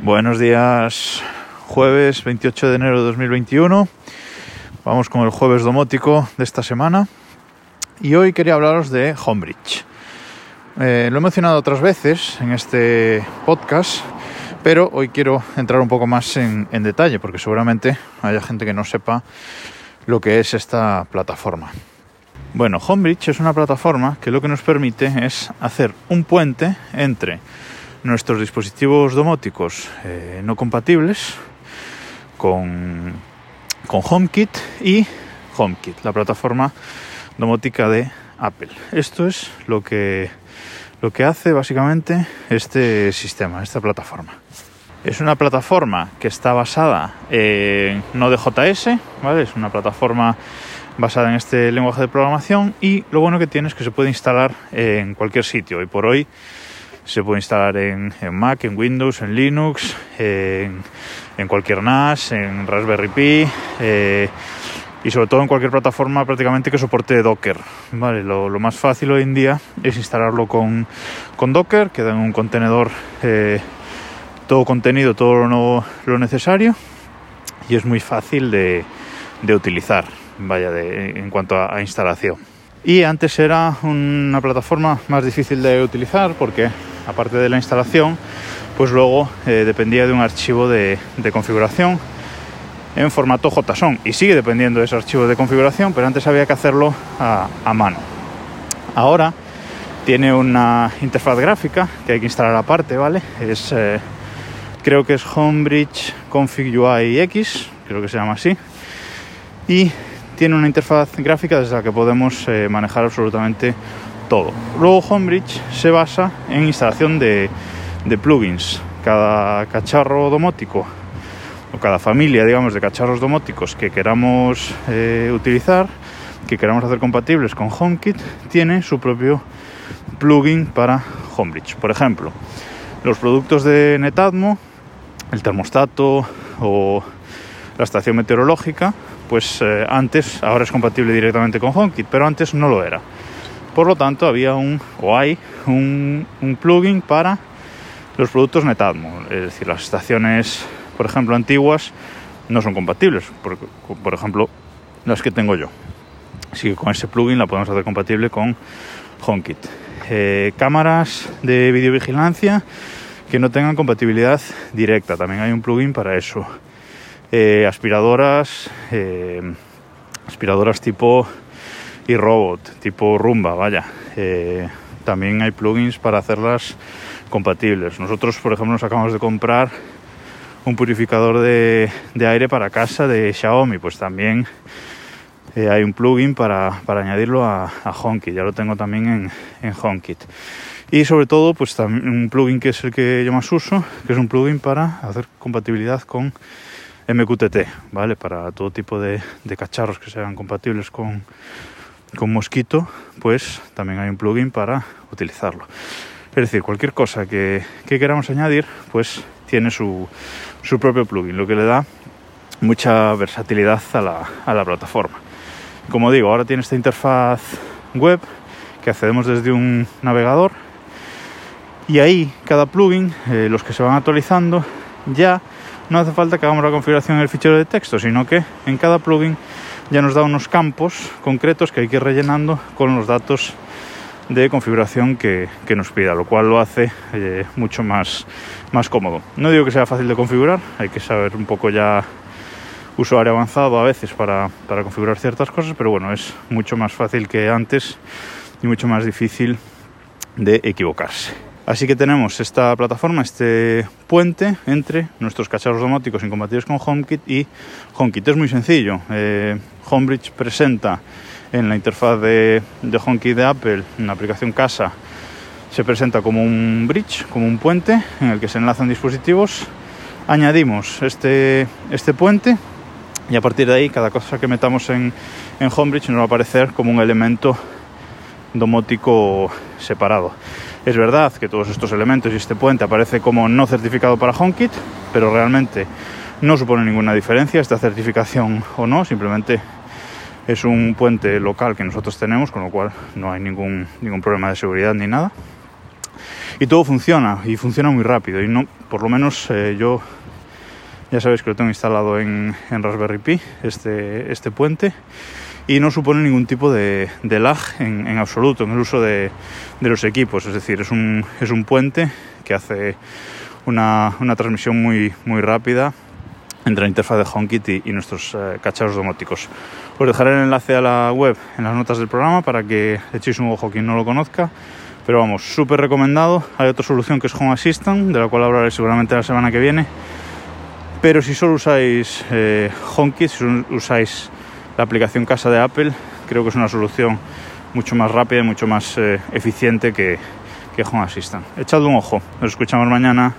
Buenos días, jueves 28 de enero de 2021. Vamos con el jueves domótico de esta semana. Y hoy quería hablaros de Homebridge. Eh, lo he mencionado otras veces en este podcast, pero hoy quiero entrar un poco más en, en detalle porque seguramente haya gente que no sepa lo que es esta plataforma. Bueno, Homebridge es una plataforma que lo que nos permite es hacer un puente entre nuestros dispositivos domóticos eh, no compatibles con, con HomeKit y HomeKit, la plataforma domótica de Apple. Esto es lo que, lo que hace básicamente este sistema, esta plataforma. Es una plataforma que está basada en Node.js, ¿vale? Es una plataforma basada en este lenguaje de programación y lo bueno que tiene es que se puede instalar en cualquier sitio. Y por hoy se puede instalar en, Mac, en Windows, en Linux, en, cualquier NAS, en Raspberry Pi eh, y sobre todo en cualquier plataforma prácticamente que soporte Docker. Vale, lo, más fácil hoy en día es instalarlo con, Docker, que da en un contenedor eh, todo contenido, todo lo, necesario y es muy fácil de, utilizar, vaya, en cuanto a instalación. Y antes era una plataforma más difícil de utilizar porque aparte de la instalación, pues luego eh, dependía de un archivo de, configuración en formato JSON y sigue dependiendo de ese archivo de configuración, pero antes había que hacerlo a, mano. Ahora tiene una interfaz gráfica que hay que instalar aparte, ¿vale? Es, eh, creo que es Homebridge Config UI X, creo que se llama así, y tiene una interfaz gráfica desde la que podemos eh, manejar absolutamente todo. Luego Homebridge se basa en instalación de, plugins. Cada cacharro domótico o cada familia, digamos, de cacharros domóticos que queramos eh, utilizar, que queramos hacer compatibles con HomeKit, tiene su propio plugin para Homebridge. Por ejemplo, los productos de Netatmo, el termostato o la estación meteorológica, pues eh, antes, ahora es compatible directamente con HomeKit, pero antes no lo era. Por lo tanto, había un, o hay, un, plugin para los productos Netatmo. Es decir, las estaciones, por ejemplo, antiguas no son compatibles. Por, por ejemplo, las que tengo yo. Así que con ese plugin la podemos hacer compatible con HomeKit. Eh, cámaras de videovigilancia que no tengan compatibilidad directa. También hay un plugin para eso. Eh, aspiradoras, eh, aspiradoras tipo y robot, tipo rumba, vaya. Eh, también hay plugins para hacerlas compatibles. Nosotros, por ejemplo, nos acabamos de comprar un purificador de, aire para casa de Xiaomi, pues también eh, hay un plugin para, añadirlo a, a, HomeKit, ya lo tengo también en, en HomeKit. Y sobre todo, pues también un plugin que es el que yo más uso, que es un plugin para hacer compatibilidad con MQTT, ¿vale? Para todo tipo de, de cacharros que sean compatibles con, con Mosquito, pues también hay un plugin para utilizarlo. Es decir, cualquier cosa que, queramos añadir, pues tiene su, propio plugin, lo que le da mucha versatilidad a la, plataforma. Como digo, ahora tiene esta interfaz web que accedemos desde un navegador y ahí cada plugin, eh, los que se van actualizando, ya no hace falta que hagamos la configuración en el fichero de texto, sino que en cada plugin ya nos da unos campos concretos que hay que ir rellenando con los datos de configuración que, nos pida, lo cual lo hace eh, mucho más, más cómodo. No digo que sea fácil de configurar, hay que saber un poco ya usuario avanzado a veces para, para configurar ciertas cosas, pero bueno, es mucho más fácil que antes y mucho más difícil de equivocarse. Así que tenemos esta plataforma, este puente entre nuestros cacharros domóticos incompatibles con HomeKit y HomeKit. Es muy sencillo. Eh, Homebridge presenta en la interfaz de, HomeKit de Apple, en la aplicación Casa, se presenta como un bridge, como un puente en el que se enlazan dispositivos. Añadimos este, este puente y a partir de ahí cada cosa que metamos en, en Homebridge nos va a aparecer como un elemento domótico separado. Es verdad que todos estos elementos y este puente aparece como no certificado para HomeKit, pero realmente no supone ninguna diferencia esta certificación o no, simplemente es un puente local que nosotros tenemos, con lo cual no hay ningún, ningún problema de seguridad ni nada. y todo funciona y funciona muy rápido. Y no, por lo menos eh, yo ya sabéis que lo tengo instalado en, en Raspberry Pi, este, este puente y no supone ningún tipo de, de lag en, en, absoluto en el uso de, de, los equipos. Es decir, es un, es un puente que hace una, una transmisión muy, muy rápida entre la interfaz de HomeKit y, y nuestros eh, cacharros domóticos. Os dejaré el enlace a la web en las notas del programa para que echéis un ojo quien no lo conozca. Pero vamos, súper recomendado. Hay otra solución que es Home Assistant, de la cual hablaré seguramente la semana que viene. Pero si solo usáis eh, HomeKit, si usáis la aplicación casa de Apple, creo que es una solución mucho más rápida y mucho más eh, eficiente que, que Home Assistant. Echad un ojo, nos escuchamos mañana.